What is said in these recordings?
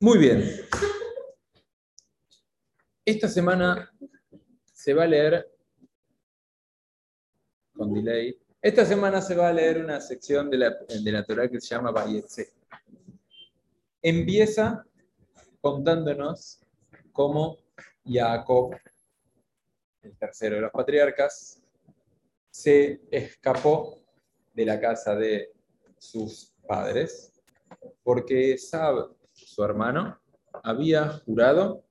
Muy bien. Esta semana se va a leer con delay. Esta semana se va a leer una sección de la, de la Torah que se llama Bayetse. Empieza contándonos cómo Jacob, el tercero de los patriarcas, se escapó de la casa de sus padres porque Sab, su hermano, había jurado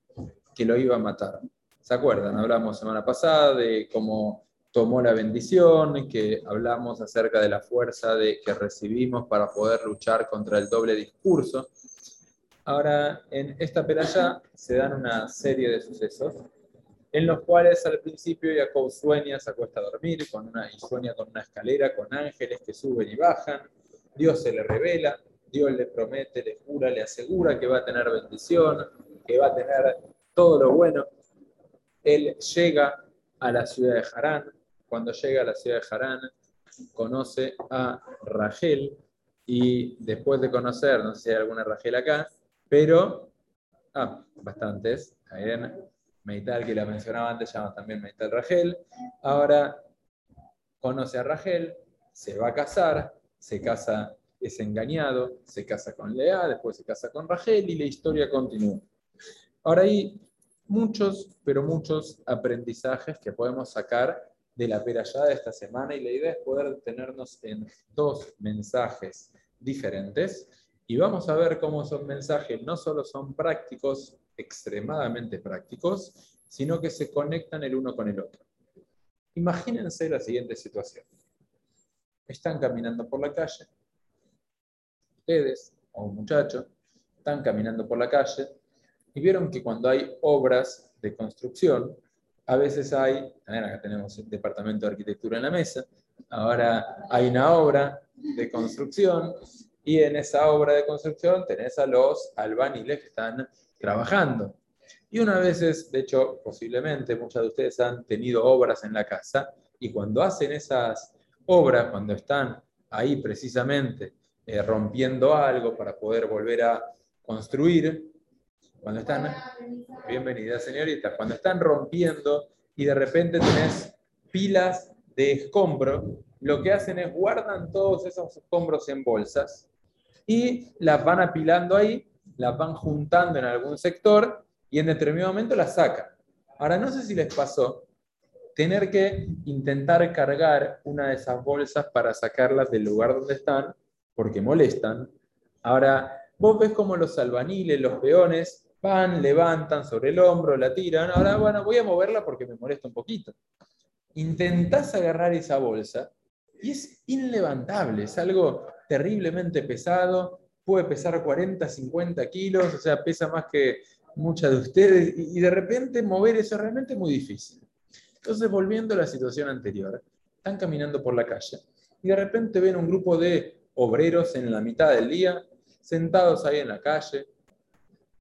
que lo iba a matar. ¿Se acuerdan? Hablamos semana pasada de cómo tomó la bendición, que hablamos acerca de la fuerza de, que recibimos para poder luchar contra el doble discurso. Ahora, en esta peralla se dan una serie de sucesos en los cuales al principio Jacob sueña, se acuesta a dormir con una, y sueña con una escalera, con ángeles que suben y bajan, Dios se le revela, Dios le promete, le jura, le asegura que va a tener bendición, que va a tener todo lo bueno. Él llega a la ciudad de Harán. Cuando llega a la ciudad de Harán, conoce a Rachel y después de conocer, no sé si hay alguna Rachel acá, pero, ah, bastantes, en Meital, que la mencionaba antes, llama también Meital Rachel. Ahora conoce a Rachel, se va a casar, se casa es engañado, se casa con Lea, después se casa con Rachel y la historia continúa. Ahora hay muchos, pero muchos aprendizajes que podemos sacar de la perallada de esta semana y la idea es poder detenernos en dos mensajes diferentes y vamos a ver cómo esos mensajes no solo son prácticos, extremadamente prácticos, sino que se conectan el uno con el otro. Imagínense la siguiente situación. Están caminando por la calle, ustedes o un muchacho están caminando por la calle y vieron que cuando hay obras de construcción, a veces hay, acá tenemos el departamento de arquitectura en la mesa, ahora hay una obra de construcción y en esa obra de construcción tenés a los albañiles que están trabajando. Y una vez, de hecho, posiblemente muchas de ustedes han tenido obras en la casa y cuando hacen esas obras, cuando están ahí precisamente eh, rompiendo algo para poder volver a construir. Cuando están, bienvenida señorita, cuando están rompiendo y de repente tenés pilas de escombro, lo que hacen es guardan todos esos escombros en bolsas y las van apilando ahí, las van juntando en algún sector y en determinado momento las sacan. Ahora no sé si les pasó tener que intentar cargar una de esas bolsas para sacarlas del lugar donde están porque molestan. Ahora, vos ves como los albaniles, los peones, van, levantan sobre el hombro, la tiran. Ahora, bueno, voy a moverla porque me molesta un poquito. Intentás agarrar esa bolsa y es inlevantable, es algo terriblemente pesado, puede pesar 40, 50 kilos, o sea, pesa más que muchas de ustedes, y de repente mover eso es realmente muy difícil. Entonces, volviendo a la situación anterior, están caminando por la calle y de repente ven un grupo de obreros en la mitad del día, sentados ahí en la calle,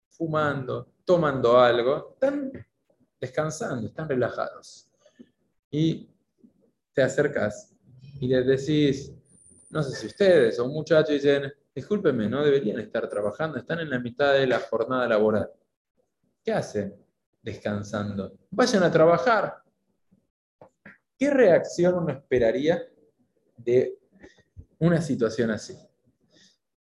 fumando, tomando algo, están descansando, están relajados. Y te acercas y les decís, no sé si ustedes o un muchacho dicen, discúlpenme, no deberían estar trabajando, están en la mitad de la jornada laboral. ¿Qué hacen descansando? Vayan a trabajar. ¿Qué reacción uno esperaría de una situación así.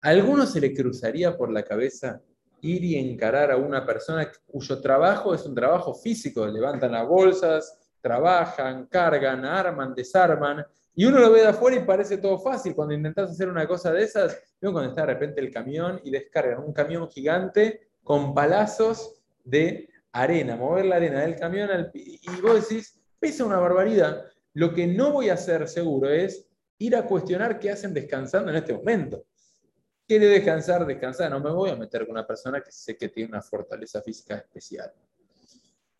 ¿A alguno se le cruzaría por la cabeza ir y encarar a una persona cuyo trabajo es un trabajo físico? Levantan las bolsas, trabajan, cargan, arman, desarman, y uno lo ve de afuera y parece todo fácil. Cuando intentas hacer una cosa de esas, cuando está de repente el camión y descargan un camión gigante con palazos de arena, mover la arena del camión y vos decís, pesa una barbaridad. Lo que no voy a hacer seguro es ir a cuestionar qué hacen descansando en este momento. ¿Quiere descansar? Descansar. No me voy a meter con una persona que sé que tiene una fortaleza física especial.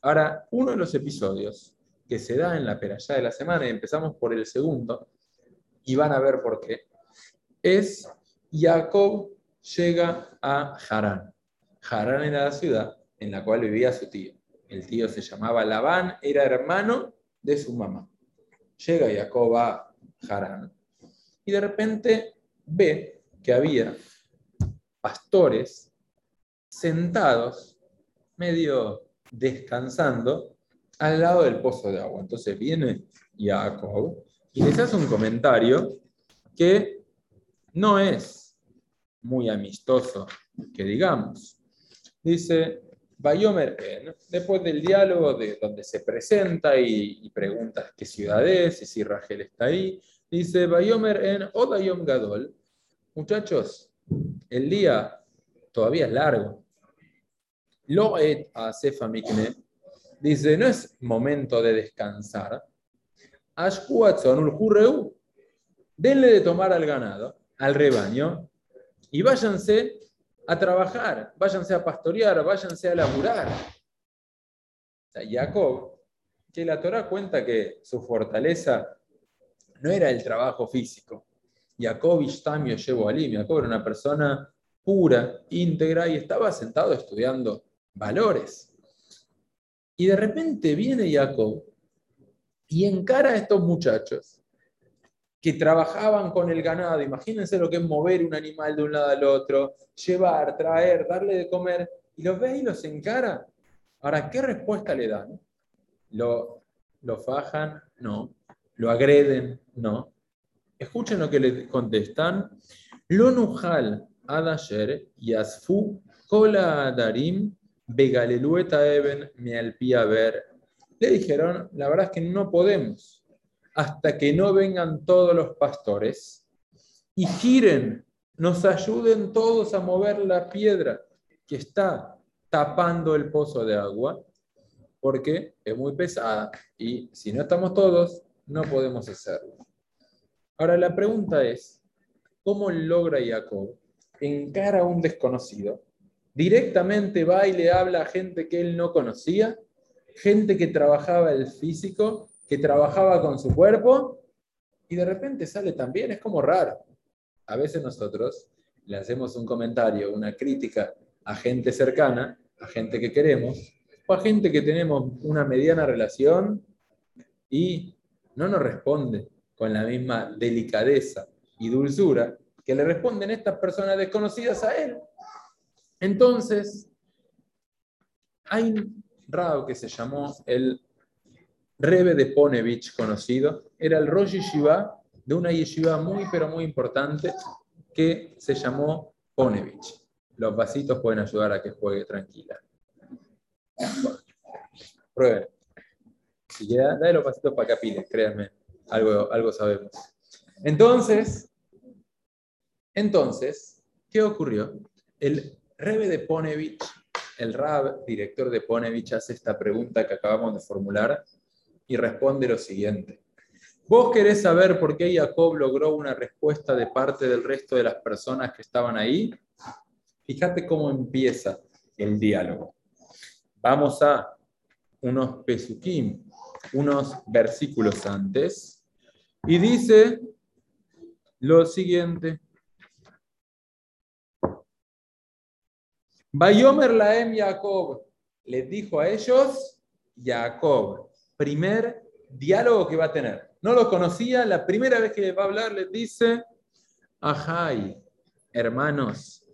Ahora, uno de los episodios que se da en la peralla de la semana, y empezamos por el segundo, y van a ver por qué, es Jacob llega a Harán. Harán era la ciudad en la cual vivía su tío. El tío se llamaba Labán, era hermano de su mamá. Llega Jacob a Harán. Y de repente ve que había pastores sentados, medio descansando, al lado del pozo de agua. Entonces viene Jacob y les hace un comentario que no es muy amistoso, que digamos. Dice, Bayomer después del diálogo de donde se presenta y, pregunta qué ciudad es y si Rachel está ahí, dice Bayomer en Odayom Gadol, muchachos, el día todavía es largo. Lo et a Mikne dice, no es momento de descansar. Denle de tomar al ganado, al rebaño, y váyanse a trabajar, váyanse a pastorear, váyanse a laburar. O Jacob, que la Torah cuenta que su fortaleza no era el trabajo físico. Jacob Ishtamio llevo Alim, Jacob era una persona pura, íntegra, y estaba sentado estudiando valores. Y de repente viene Jacob y encara a estos muchachos que trabajaban con el ganado. Imagínense lo que es mover un animal de un lado al otro, llevar, traer, darle de comer. Y los ve y los encara. Ahora, ¿qué respuesta le dan? ¿Lo, lo fajan? No. ¿Lo agreden? No. Escuchen lo que le contestan. Lo nujal adasher yasfu kola adarim begalelueta alpía ver. Le dijeron, la verdad es que no podemos hasta que no vengan todos los pastores y giren, nos ayuden todos a mover la piedra que está tapando el pozo de agua, porque es muy pesada y si no estamos todos, no podemos hacerlo. Ahora la pregunta es, ¿cómo logra Jacob encara a un desconocido? Directamente va y le habla a gente que él no conocía, gente que trabajaba el físico que trabajaba con su cuerpo y de repente sale también, es como raro. A veces nosotros le hacemos un comentario, una crítica a gente cercana, a gente que queremos, o a gente que tenemos una mediana relación y no nos responde con la misma delicadeza y dulzura que le responden estas personas desconocidas a él. Entonces, hay un rabo que se llamó el Rebe de Ponevich, conocido, era el Rosh Yeshiva de una yeshiva muy, pero muy importante que se llamó Ponevich. Los vasitos pueden ayudar a que juegue tranquila. prueben. Si queda, dale los vasitos para que pile, créanme, algo, algo sabemos. Entonces, entonces, ¿qué ocurrió? El Rebe de Ponevich, el Rab, director de Ponevich, hace esta pregunta que acabamos de formular y responde lo siguiente. ¿Vos querés saber por qué Jacob logró una respuesta de parte del resto de las personas que estaban ahí? Fíjate cómo empieza el diálogo. Vamos a unos pesukim, unos versículos antes, y dice lo siguiente. Bayomer Laem Jacob les dijo a ellos, Jacob, primer diálogo que va a tener. No lo conocía, la primera vez que va a hablar les dice, ajay, hermanos,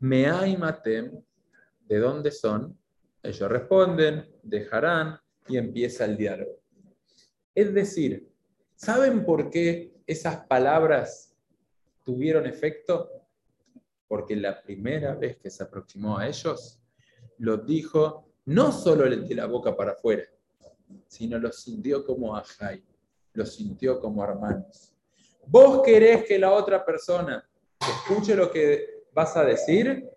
me matem, ¿de dónde son? Ellos responden, dejarán y empieza el diálogo. Es decir, ¿saben por qué esas palabras tuvieron efecto? Porque la primera vez que se aproximó a ellos, lo dijo no solo de la boca para afuera, sino lo sintió como ajay, lo sintió como hermanos. Vos querés que la otra persona escuche lo que vas a decir,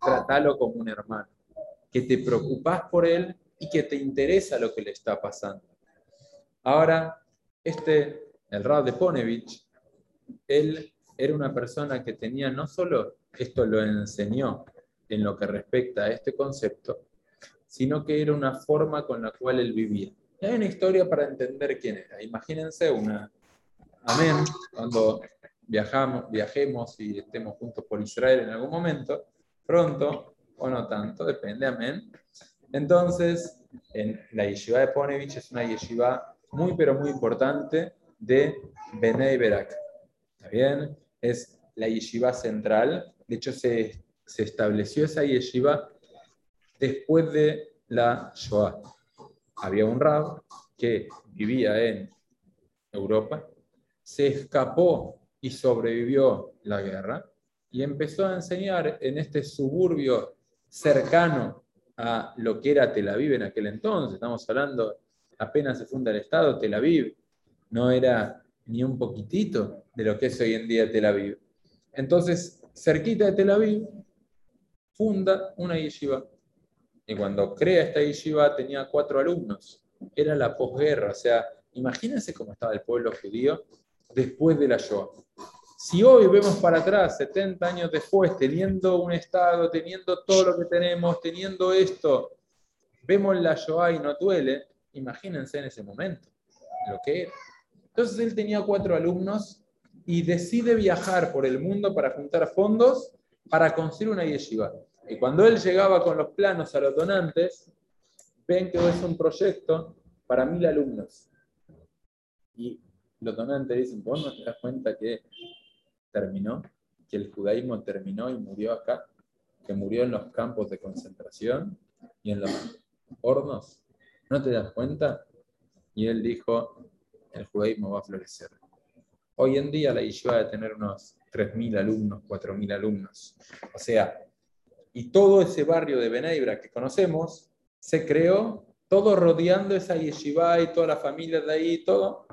tratalo como un hermano, que te preocupás por él y que te interesa lo que le está pasando. Ahora, este, el Rab de Ponevich, él era una persona que tenía no solo, esto lo enseñó en lo que respecta a este concepto, sino que era una forma con la cual él vivía. Hay una historia para entender quién era. Imagínense una, amén, cuando viajamos, viajemos y estemos juntos por Israel en algún momento, pronto o no tanto, depende, amén. Entonces, en la yeshiva de Ponevich es una yeshiva muy, pero muy importante de Benei Berak. ¿Está bien? Es la yeshiva central. De hecho, se se estableció esa yeshiva después de la Shoah. Había un rab que vivía en Europa, se escapó y sobrevivió la guerra y empezó a enseñar en este suburbio cercano a lo que era Tel Aviv en aquel entonces. Estamos hablando, apenas se funda el Estado, Tel Aviv no era ni un poquitito de lo que es hoy en día Tel Aviv. Entonces, cerquita de Tel Aviv, funda una yeshiva. Y cuando crea esta yeshiva tenía cuatro alumnos. Era la posguerra, o sea, imagínense cómo estaba el pueblo judío después de la Shoah. Si hoy vemos para atrás, 70 años después, teniendo un Estado, teniendo todo lo que tenemos, teniendo esto, vemos la Shoah y no duele, imagínense en ese momento lo que era. Entonces él tenía cuatro alumnos y decide viajar por el mundo para juntar fondos para construir una yeshiva. Y cuando él llegaba con los planos a los donantes, ven que es un proyecto para mil alumnos. Y los donantes dicen, ¿vos no te das cuenta que terminó? Que el judaísmo terminó y murió acá, que murió en los campos de concentración y en los hornos. ¿No te das cuenta? Y él dijo, el judaísmo va a florecer. Hoy en día la yeshiva de tener unos 3.000 alumnos, 4.000 alumnos. O sea, y todo ese barrio de Beneibra que conocemos se creó todo rodeando esa yeshiva y toda la familia de ahí y todo.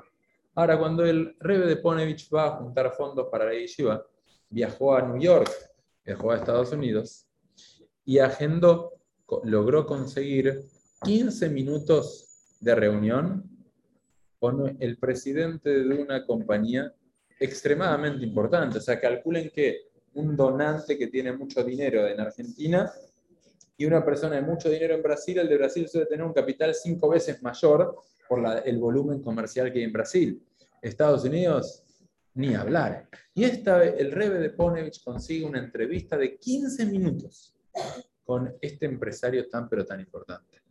Ahora, cuando el Rebe de Ponevich va a juntar fondos para la yeshiva, viajó a New York, viajó a Estados Unidos y agendó, logró conseguir 15 minutos de reunión con el presidente de una compañía extremadamente importante. O sea, calculen que un donante que tiene mucho dinero en Argentina y una persona de mucho dinero en Brasil, el de Brasil suele tener un capital cinco veces mayor por el volumen comercial que hay en Brasil. Estados Unidos, ni hablar. Y esta el Rebe de Ponevich consigue una entrevista de 15 minutos con este empresario tan pero tan importante.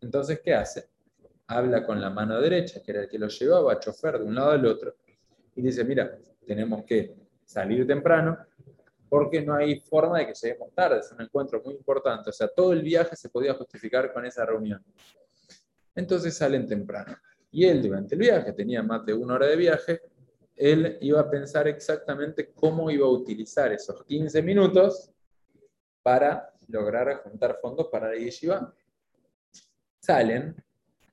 Entonces, ¿qué hace? habla con la mano derecha, que era el que lo llevaba chofer de un lado al otro, y dice, mira, tenemos que salir temprano porque no hay forma de que lleguemos tarde, es un encuentro muy importante, o sea, todo el viaje se podía justificar con esa reunión. Entonces salen temprano. Y él durante el viaje, tenía más de una hora de viaje, él iba a pensar exactamente cómo iba a utilizar esos 15 minutos para lograr juntar fondos para la yeshiva. Salen,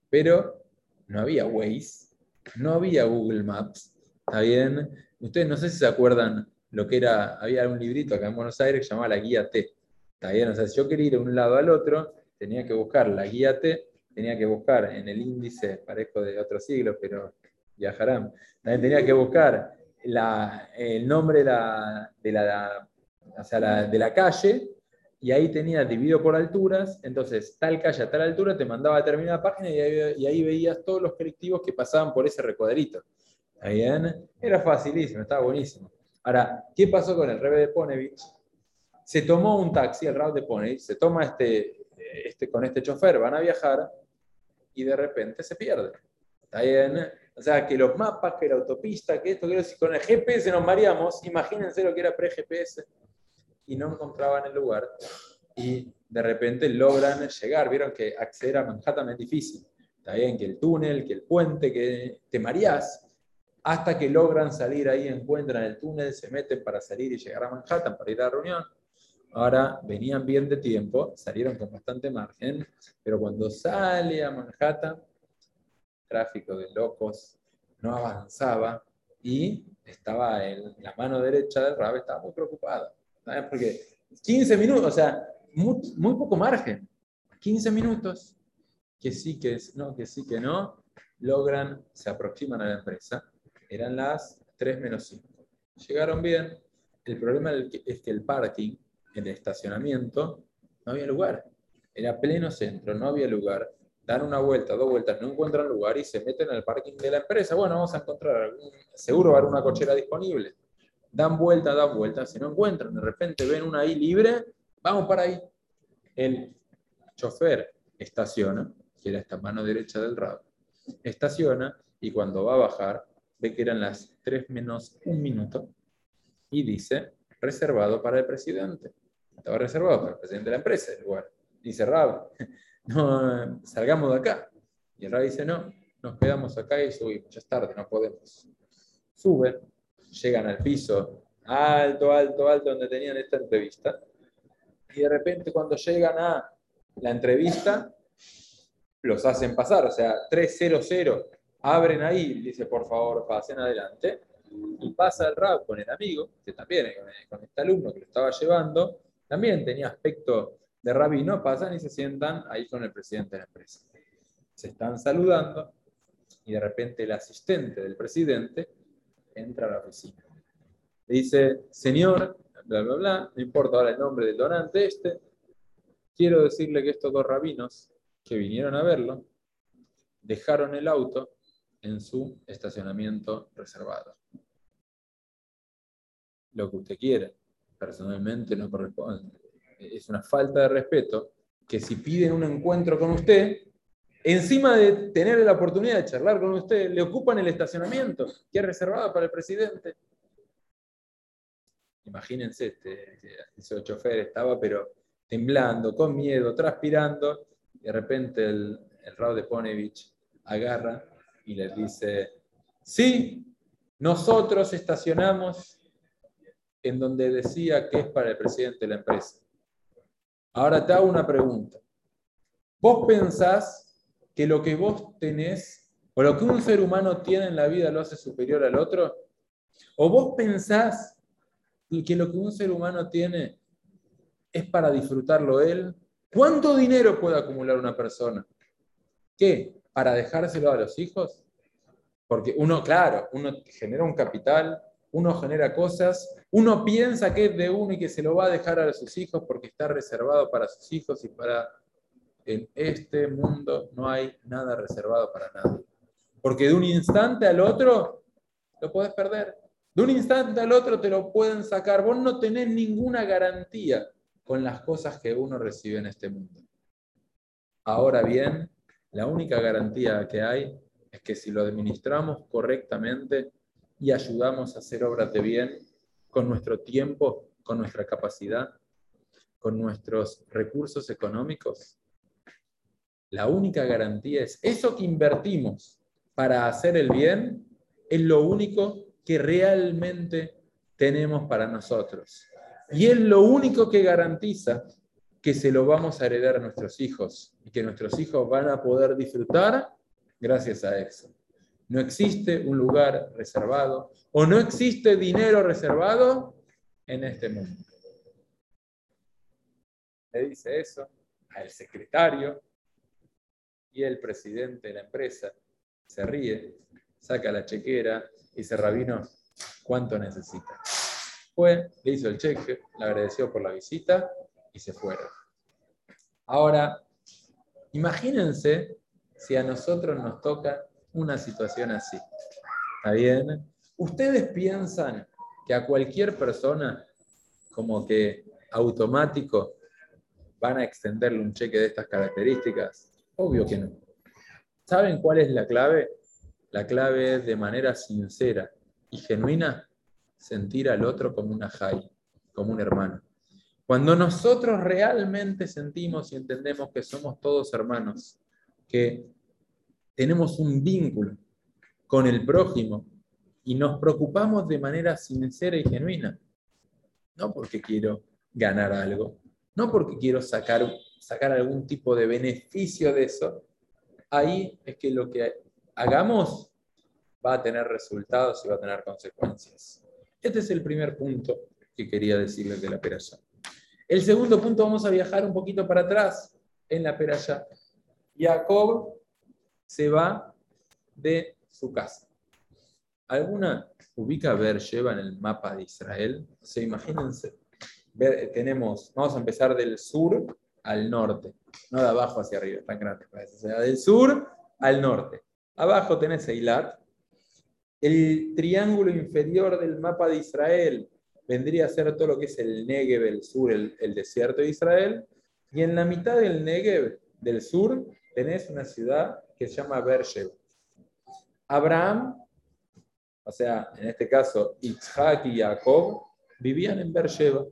pero no había Waze, no había Google Maps, ¿está bien? Ustedes no sé si se acuerdan lo que era, había un librito acá en Buenos Aires que llamaba la guía T, ¿está? O sea, si yo quería ir de un lado al otro, tenía que buscar la guía T, tenía que buscar en el índice, parezco de otro siglo, pero viajarán, también tenía que buscar el nombre de la, de la, de la calle, y ahí tenía dividido por alturas, entonces tal calle a tal altura te mandaba a determinada página y ahí, veías todos los colectivos que pasaban por ese recuadrito. bien? Era facilísimo, estaba buenísimo. Ahora, ¿qué pasó con el Rebe de Ponevich? Se tomó un taxi, el Rab de Ponevich, se toma este, este, con este chofer, van a viajar y de repente se pierde. ¿Está bien? O sea, que los mapas, que la autopista, que esto, que si con el GPS nos mareamos, imagínense lo que era pre-GPS y no encontraban el lugar. Y de repente logran llegar. Vieron que acceder a Manhattan es difícil. Está bien que el túnel, que el puente, que te mareás. Hasta que logran salir ahí, encuentran el túnel, se meten para salir y llegar a Manhattan para ir a la reunión. Ahora venían bien de tiempo, salieron con bastante margen, pero cuando sale a Manhattan, tráfico de locos, no avanzaba y estaba en la mano derecha del Rab, estaba muy preocupado. Porque 15 minutos, o sea, muy, poco margen. 15 minutos, que sí, que no, que sí, que no, logran, se aproximan a la empresa. Eran las 3 menos 5. Llegaron bien. El problema es que el parking, el estacionamiento, no había lugar. Era pleno centro, no había lugar. Dan una vuelta, dos vueltas, no encuentran lugar y se meten al parking de la empresa. Bueno, vamos a encontrar, seguro va a haber una cochera disponible dan vuelta, dan vuelta, si no encuentran, de repente ven una ahí libre, vamos para ahí. El chofer estaciona, que era esta mano derecha del rabo, estaciona y cuando va a bajar, ve que eran las 3 menos un minuto y dice, reservado para el presidente. estaba reservado para el presidente de la empresa, el lugar. Dice Rab, no, salgamos de acá. Y el Rab dice, no, nos quedamos acá y subimos, ya es tarde, no podemos. Suben, llegan al piso alto, alto, alto, donde tenían esta entrevista. Y de repente cuando llegan a la entrevista, los hacen pasar, o sea, 300, abren ahí, dice, por favor, pasen adelante. Y pasa el Rab con el amigo, que también, con este alumno que lo estaba llevando, también tenía aspecto de rabino, pasan y se sientan ahí con el presidente de la empresa. Se están saludando y de repente el asistente del presidente entra a la oficina. Le dice, señor, bla, bla, bla, no importa ahora el nombre del donante este, quiero decirle que estos dos rabinos que vinieron a verlo dejaron el auto en su estacionamiento reservado. Lo que usted quiere, personalmente no corresponde. Es una falta de respeto que si piden un encuentro con usted, encima de tener la oportunidad de charlar con usted, le ocupan el estacionamiento que es reservado para el presidente. Imagínense, este, ese chofer estaba pero temblando, con miedo, transpirando, y de repente el, el Raúl de Ponevich agarra y le dice, sí, nosotros estacionamos en donde decía que es para el presidente de la empresa. Ahora te hago una pregunta. ¿Vos pensás que lo que vos tenés o lo que un ser humano tiene en la vida lo hace superior al otro? ¿O vos pensás que lo que un ser humano tiene es para disfrutarlo él? ¿Cuánto dinero puede acumular una persona? ¿Qué? Para dejárselo a los hijos? Porque uno, claro, uno genera un capital, uno genera cosas, uno piensa que es de uno y que se lo va a dejar a sus hijos porque está reservado para sus hijos y para... En este mundo no hay nada reservado para nadie. Porque de un instante al otro lo puedes perder. De un instante al otro te lo pueden sacar. Vos no tenés ninguna garantía con las cosas que uno recibe en este mundo. Ahora bien, la única garantía que hay es que si lo administramos correctamente y ayudamos a hacer obras de bien con nuestro tiempo, con nuestra capacidad, con nuestros recursos económicos, la única garantía es eso que invertimos para hacer el bien, es lo único que realmente tenemos para nosotros. Y es lo único que garantiza que se lo vamos a heredar a nuestros hijos y que nuestros hijos van a poder disfrutar gracias a eso. No existe un lugar reservado o no existe dinero reservado en este mundo. Le dice eso al secretario y el presidente de la empresa se ríe, saca la chequera y dice, Rabino, ¿cuánto necesita? Fue, le hizo el cheque, le agradeció por la visita y se fueron. Ahora, imagínense si a nosotros nos toca una situación así. ¿Está bien? ¿Ustedes piensan que a cualquier persona como que automático van a extenderle un cheque de estas características? Obvio que no. ¿Saben cuál es la clave? La clave es de manera sincera y genuina sentir al otro como una jai, como un hermano. Cuando nosotros realmente sentimos y entendemos que somos todos hermanos, que tenemos un vínculo con el prójimo y nos preocupamos de manera sincera y genuina, no porque quiero ganar algo, no porque quiero sacar, sacar algún tipo de beneficio de eso, ahí es que lo que hagamos va a tener resultados y va a tener consecuencias. Este es el primer punto que quería decirles de la operación. El segundo punto, vamos a viajar un poquito para atrás en la peralla. Jacob se va de su casa. ¿Alguna ubica Beersheba en el mapa de Israel? Se imagínense. tenemos, vamos a empezar del sur al norte, no de abajo hacia arriba, tan grande O sea, del sur al norte. Abajo tenés Eilat. El triángulo inferior del mapa de Israel vendría a ser todo lo que es el Negev, el sur, el, desierto de Israel. Y en la mitad del Negev, del sur, tenés una ciudad que se llama Beersheba. Abraham, o sea, en este caso, Isaac y Jacob, vivían en Beersheba.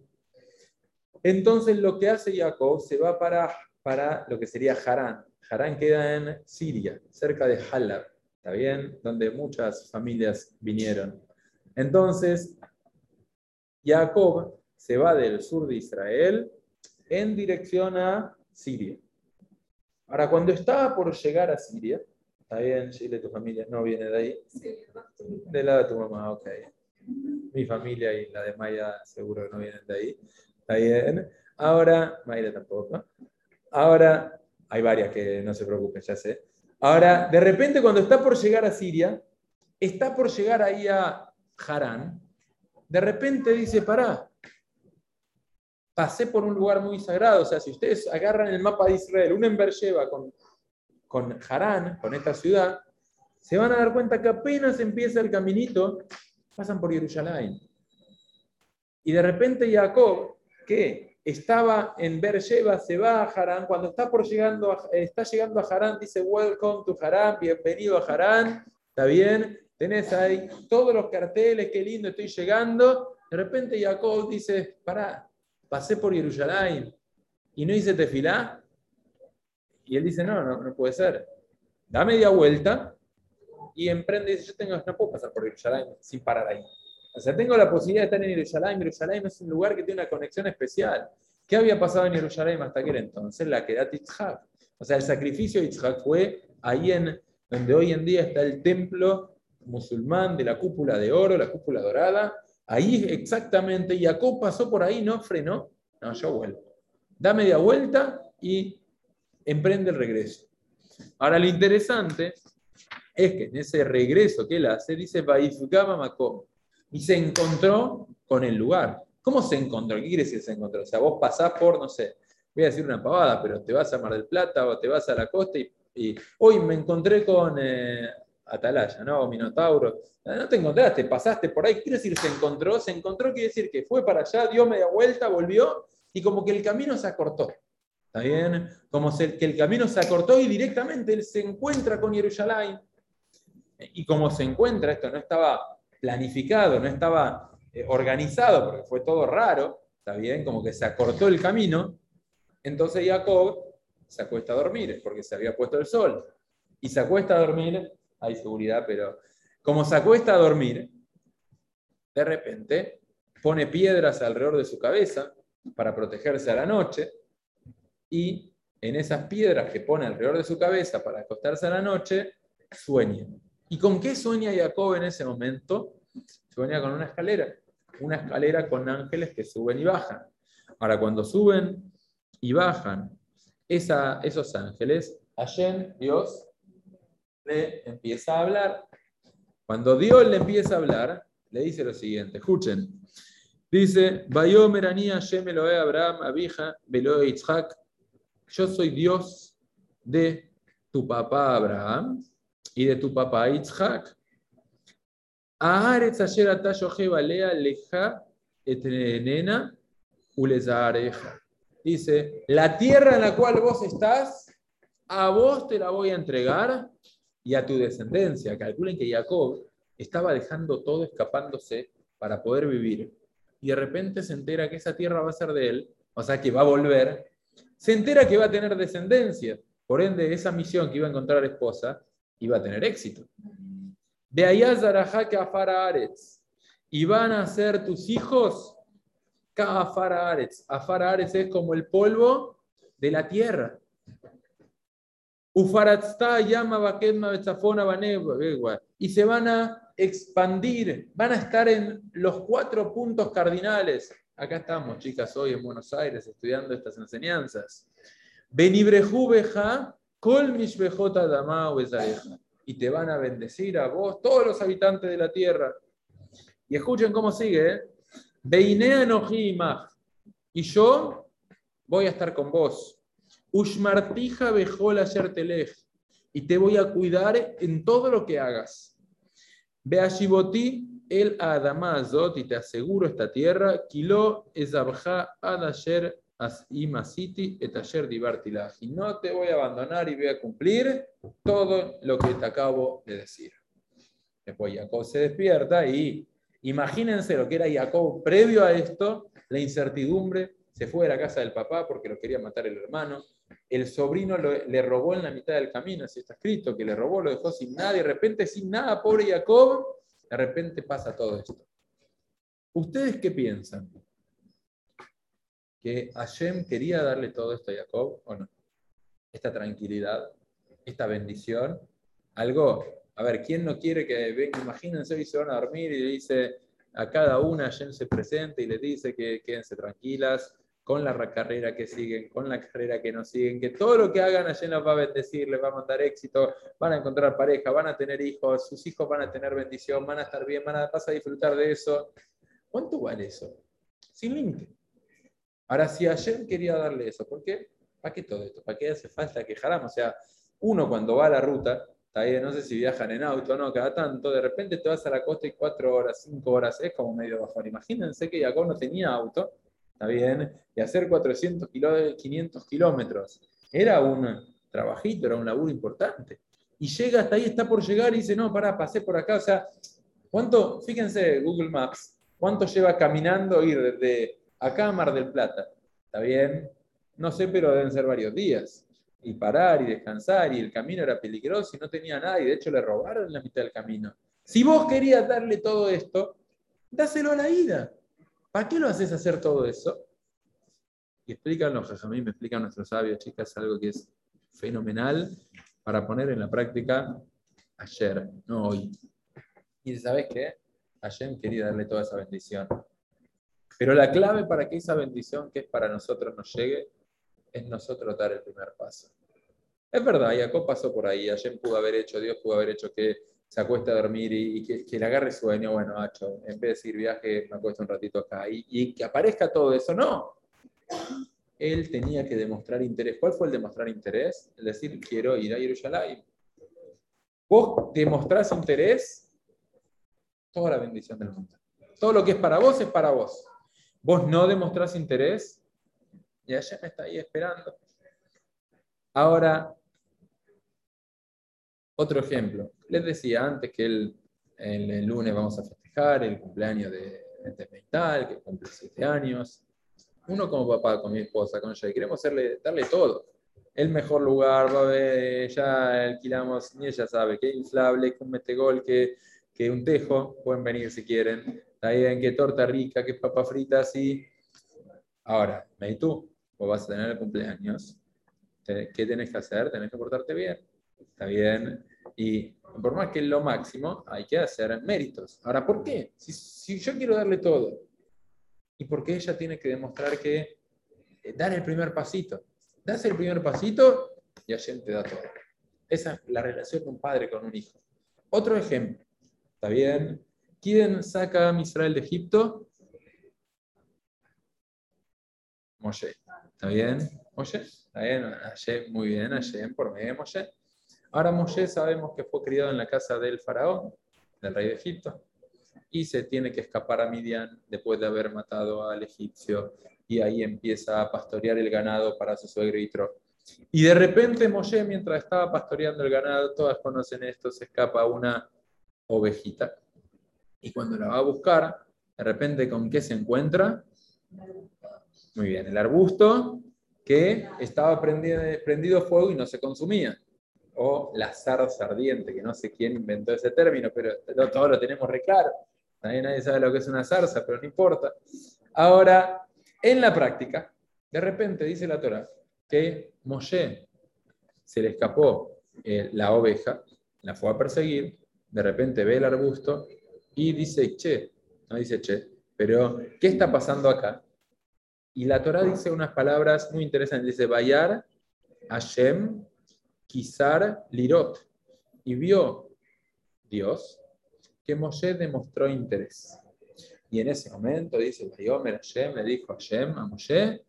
Entonces lo que hace Jacob se va para, para lo que sería Harán. Harán queda en Siria, cerca de Halab, ¿está bien? Donde muchas familias vinieron. Entonces, Jacob se va del sur de Israel en dirección a Siria. Ahora, cuando estaba por llegar a Siria, ¿está bien, Chile, tu familia no viene de ahí? Del lado de tu mamá, ok. Mi familia y la de Maya seguro que no vienen de ahí. Está bien. Ahora, Mayra tampoco. Ahora, hay varias que no se preocupen, ya sé. Ahora, de repente, cuando está por llegar a Siria, está por llegar ahí a Harán, de repente dice, pará, pasé por un lugar muy sagrado. O sea, si ustedes agarran el mapa de Israel, un en con, con Harán, con esta ciudad, se van a dar cuenta que apenas empieza el caminito, pasan por Jerusalén. Y de repente Jacob, que estaba en Beersheba, se va a Harán. Cuando está, por llegando está llegando a Harán, dice, welcome to Harán, bienvenido a Harán. ¿Está bien? Tenés ahí todos los carteles, qué lindo, estoy llegando. De repente Jacob dice, pará, pasé por Jerusalén y no hice tefilá. Y él dice, no, no, no puede ser. Da media vuelta y emprende y dice, yo tengo, no puedo pasar por Jerusalén sin parar ahí. O sea, tengo la posibilidad de estar en Jerusalén. Jerusalén es un lugar que tiene una conexión especial. ¿Qué había pasado en Jerusalén hasta aquel entonces? La queda Yitzhak. O sea, el sacrificio de Yitzhak fue ahí en donde hoy en día está el templo musulmán de la cúpula de oro, la cúpula dorada, Ahí exactamente, Jacob pasó por ahí, no frenó, no, yo vuelvo. Da media vuelta y emprende el regreso. Ahora lo interesante es que en ese regreso que él hace, dice Makom, y se encontró con el lugar. ¿Cómo se encontró? ¿Qué quiere decir se encontró? O sea, vos pasás por, no sé, voy a decir una pavada, pero te vas a Mar del Plata o te vas a la costa y, hoy me encontré con eh, Atalaya, ¿no? Minotauro. Ah, no te encontraste, pasaste por ahí. quiere decir se encontró? Se encontró quiere decir que fue para allá, dio media vuelta, volvió y como que el camino se acortó. ¿Está bien? Como que el camino se acortó y directamente él se encuentra con Jerusalén. Y como se encuentra, esto no estaba planificado, no estaba eh, organizado, porque fue todo raro, ¿está bien? Como que se acortó el camino. Entonces Jacob se acuesta a dormir, porque se había puesto el sol. Y se acuesta a dormir hay seguridad, pero como se acuesta a dormir, de repente pone piedras alrededor de su cabeza para protegerse a la noche y en esas piedras que pone alrededor de su cabeza para acostarse a la noche, sueña. ¿Y con qué sueña Jacob en ese momento? Sueña con una escalera, una escalera con ángeles que suben y bajan. Ahora, cuando suben y bajan esa, esos ángeles, Hashem, Dios, le empieza a hablar. Cuando Dios le empieza a hablar, le dice lo siguiente, escuchen. Dice, Abraham, Yo soy Dios de tu papá Abraham y de tu papá Yitzhak. Dice, la tierra en la cual vos estás, a vos te la voy a entregar y a tu descendencia. Calculen que Jacob estaba dejando todo escapándose para poder vivir. Y de repente se entera que esa tierra va a ser de él, o sea que va a volver. Se entera que va a tener descendencia. Por ende, esa misión que iba a encontrar esposa iba a tener éxito. De allá que Afara Aretz. Y van a ser tus hijos Afara Aretz. Afara es como el polvo de la tierra. Y se van a expandir, van a estar en los cuatro puntos cardinales. Acá estamos, chicas, hoy en Buenos Aires estudiando estas enseñanzas. Y te van a bendecir a vos, todos los habitantes de la tierra. Y escuchen cómo sigue. ¿eh? Y yo voy a estar con vos. Ushmartija bejol telej. Y te voy a cuidar en todo lo que hagas. Beashiboti el adamazot, y te aseguro esta tierra, kilo esabja adasher imasiti etasher divartilah. Y no te voy a abandonar y voy a cumplir todo lo que te acabo de decir. Después Jacob se despierta y imagínense lo que era Jacob previo a esto, la incertidumbre, se fue de la casa del papá porque lo quería matar el hermano, el sobrino le robó en la mitad del camino, así está escrito, que le robó, lo dejó sin nada, y de repente sin nada, pobre Jacob, de repente pasa todo esto. ¿Ustedes qué piensan? ¿Que Hashem quería darle todo esto a Jacob o no? Esta tranquilidad, esta bendición, algo, a ver, ¿quién no quiere que venga? Imagínense y se van a dormir y le dice a cada una, Hashem se presenta y le dice que quédense tranquilas, con la carrera que siguen, con la carrera que no siguen, que todo lo que hagan allí nos va a bendecir, les va a mandar éxito, van a encontrar pareja, van a tener hijos, sus hijos van a tener bendición, van a estar bien, van a, vas a disfrutar de eso. ¿Cuánto vale eso? Sin límite. Ahora, si ayer quería darle eso, ¿por qué? ¿Para qué todo esto? ¿Para qué hace falta que O sea, uno cuando va a la ruta, no sé si viajan en auto o no, cada tanto, de repente te vas a la costa y cuatro horas, cinco horas, es como medio bajón. Imagínense que Jacob no tenía auto ¿está bien? Y hacer 400 500 kilómetros. Era un trabajito, era un laburo importante. Y llega hasta ahí, está por llegar y dice, no, pará, pasé por acá. O sea, ¿cuánto, fíjense Google Maps, cuánto lleva caminando ir desde acá a Mar del Plata? ¿Está bien? No sé, pero deben ser varios días. Y parar y descansar, y el camino era peligroso y no tenía nada, y de hecho le robaron la mitad del camino. Si vos querías darle todo esto, dáselo a la ida. ¿Para qué lo haces hacer todo eso? Y explican los me explican nuestros sabios, chicas, algo que es fenomenal para poner en la práctica ayer, no hoy. Y ¿sabes qué? Ayer quería darle toda esa bendición. Pero la clave para que esa bendición que es para nosotros nos llegue es nosotros dar el primer paso. Es verdad, Jacob pasó por ahí, ayer pudo haber hecho, Dios pudo haber hecho que se acuesta a dormir y, que, le agarre sueño, bueno, hacho, en vez de seguir viaje, me acuesto un ratito acá. Y, que aparezca todo eso, no. Él tenía que demostrar interés. ¿Cuál fue el demostrar interés? El decir, quiero ir a Jerusalén. Vos demostrás interés, toda la bendición del mundo. Todo lo que es para vos es para vos. Vos no demostrás interés, y allá me está ahí esperando. Ahora, otro ejemplo. Les decía antes que el, el, lunes vamos a festejar el cumpleaños de, de Meital, que cumple siete años. Uno como papá, con mi esposa, con Jay, queremos hacerle, darle todo. El mejor lugar, va a ver, ya alquilamos, ni ella sabe, que inflable, que un metegol, que, que un tejo, pueden venir si quieren. Bien, que torta rica, que papa frita, así. Ahora, me tú, vos vas a tener el cumpleaños. ¿Qué tenés que hacer? Tenés que portarte bien. ¿Está bien? Y por más que es lo máximo, hay que hacer méritos. Ahora, ¿por qué? Si, yo quiero darle todo, ¿y por qué ella tiene que demostrar que eh, dar el primer pasito? Das el primer pasito y allí te da todo. Esa es la relación de un padre con un hijo. Otro ejemplo, ¿está bien? ¿Quién saca a Israel de Egipto? Moshe. ¿Está bien? Moshe. ¿Está bien? muy bien, Hashem, por medio de Moshe. Ahora Moshe sabemos que fue criado en la casa del faraón, del rey de Egipto, y se tiene que escapar a Midian después de haber matado al egipcio, y ahí empieza a pastorear el ganado para su suegrito. Y de repente Moshe, mientras estaba pastoreando el ganado, todas conocen esto, se escapa una ovejita. Y cuando la va a buscar, de repente, ¿con qué se encuentra? Muy bien, el arbusto que estaba prendido, prendido fuego y no se consumía o la zarza ardiente, que no sé quién inventó ese término, pero todos lo tenemos re claro. Nadie sabe lo que es una zarza, pero no importa. Ahora, en la práctica, de repente dice la Torah que Moshe se le escapó eh, la oveja, la fue a perseguir, de repente ve el arbusto y dice, che, no dice che, pero ¿qué está pasando acá? Y la Torah dice unas palabras muy interesantes, dice, Bayar Hashem Kizar Lirot, y vio Dios que Moshe demostró interés. Y en ese momento dice, Bayomer Hashem, le dijo Hashem, a Moshe,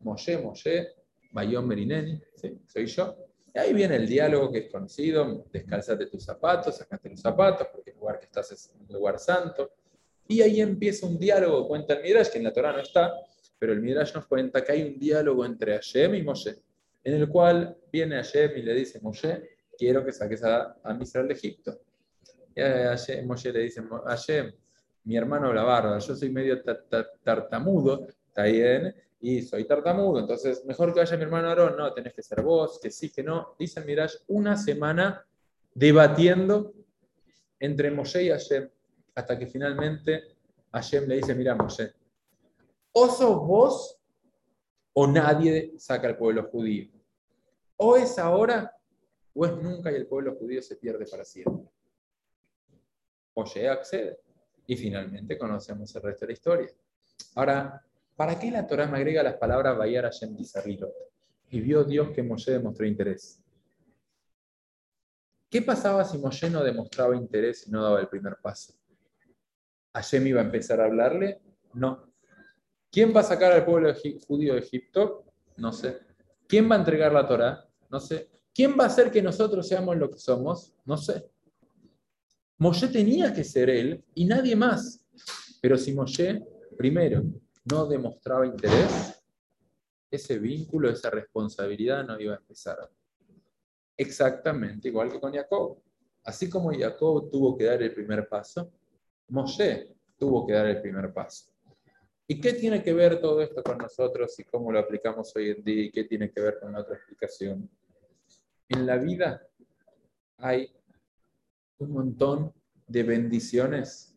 Moshe, Moshe, Bayomer Ineni, ¿sí? soy yo. Y ahí viene el diálogo que es conocido, descalzate tus zapatos, sacate los zapatos, porque el lugar que estás es un lugar santo. Y ahí empieza un diálogo, cuenta el Midrash, que en la Torah no está, pero el Midrash nos cuenta que hay un diálogo entre Hashem y Moshe en el cual viene Hashem y le dice, Moshe, quiero que saques a, a Misrael de Egipto. Y Hashem, Moshe le dice, Hashem, mi hermano la barba, yo soy medio tartamudo, está bien, y soy tartamudo, entonces mejor que vaya mi hermano Aarón, no, tenés que ser vos, que sí, que no. Dice el Mirash, una semana debatiendo entre Moshe y Hashem, hasta que finalmente Hashem le dice, mira Moshe, o sos vos o nadie saca al pueblo judío. O es ahora o es nunca y el pueblo judío se pierde para siempre. Moshe accede. Y finalmente conocemos el resto de la historia. Ahora, ¿para qué la Torah me agrega las palabras Bayar Hashem Dizarrilot? Y vio Dios que Moshe demostró interés. ¿Qué pasaba si Moshe no demostraba interés y no daba el primer paso? ¿Hashem iba a empezar a hablarle? No. ¿Quién va a sacar al pueblo judío de Egipto? No sé. ¿Quién va a entregar la Torah? No sé. ¿Quién va a hacer que nosotros seamos lo que somos? No sé. Moshe tenía que ser él y nadie más. Pero si Moshe, primero, no demostraba interés, ese vínculo, esa responsabilidad no iba a empezar. Exactamente igual que con Jacob. Así como Jacob tuvo que dar el primer paso, Moshe tuvo que dar el primer paso. ¿Y qué tiene que ver todo esto con nosotros y cómo lo aplicamos hoy en día y qué tiene que ver con la otra explicación? En la vida hay un montón de bendiciones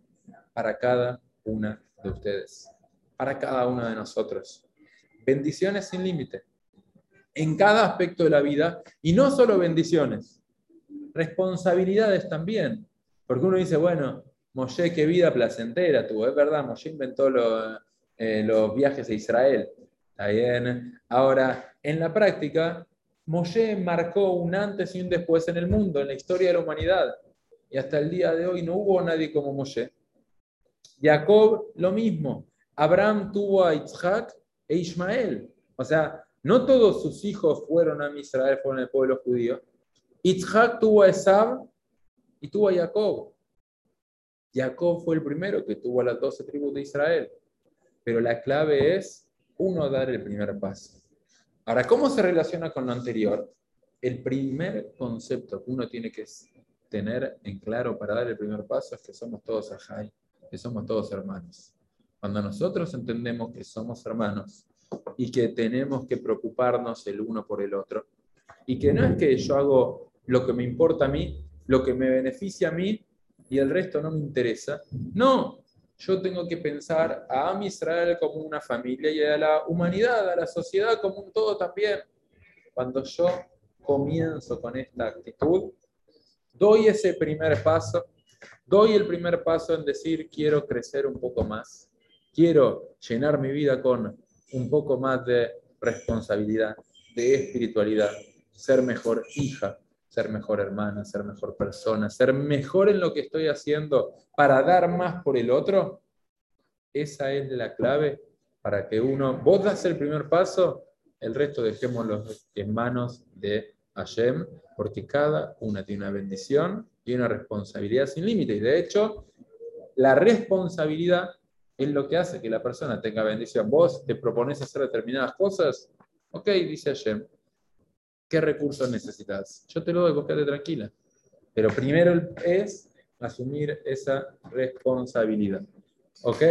para cada una de ustedes, para cada uno de nosotros. Bendiciones sin límite, en cada aspecto de la vida, y no solo bendiciones, responsabilidades también, porque uno dice, bueno, Moshe, qué vida placentera tuvo, es verdad, Moshe inventó eh, los viajes a Israel, está bien. Ahora, en la práctica, Moshe marcó un antes y un después en el mundo, en la historia de la humanidad y hasta el día de hoy no hubo nadie como Moshe. Jacob, lo mismo. Abraham tuvo a Isaac e Ismael. O sea, no todos sus hijos fueron a Israel, fueron el pueblo judío. Isaac tuvo a Esab y tuvo a Jacob. Jacob fue el primero que tuvo a las doce tribus de Israel. Pero la clave es, uno, dar el primer paso. Ahora, ¿cómo se relaciona con lo anterior? El primer concepto que uno tiene que tener en claro para dar el primer paso es que somos todos ajay, que somos todos hermanos. Cuando nosotros entendemos que somos hermanos y que tenemos que preocuparnos el uno por el otro, y que no es que yo hago lo que me importa a mí, lo que me beneficia a mí y el resto no me interesa, no, yo tengo que pensar a Am Israel como una familia y a la humanidad, a la sociedad como un todo también. Cuando yo comienzo con esta actitud, doy ese primer paso, doy el primer paso en decir quiero crecer un poco más, quiero llenar mi vida con un poco más de responsabilidad, de espiritualidad, ser mejor hija, ser mejor hermana, ser mejor persona, ser mejor en lo que estoy haciendo para dar más por el otro, esa es la clave para que uno, vos das el primer paso, el resto dejémoslo en manos de Hashem, porque cada una tiene una bendición y una responsabilidad sin límite. Y de hecho, la responsabilidad es lo que hace que la persona tenga bendición. Vos te propones hacer determinadas cosas, ok, dice Hashem, ¿qué recursos necesitas? Yo te lo doy, vos quédate tranquila. Pero primero es asumir esa responsabilidad. ¿Ok?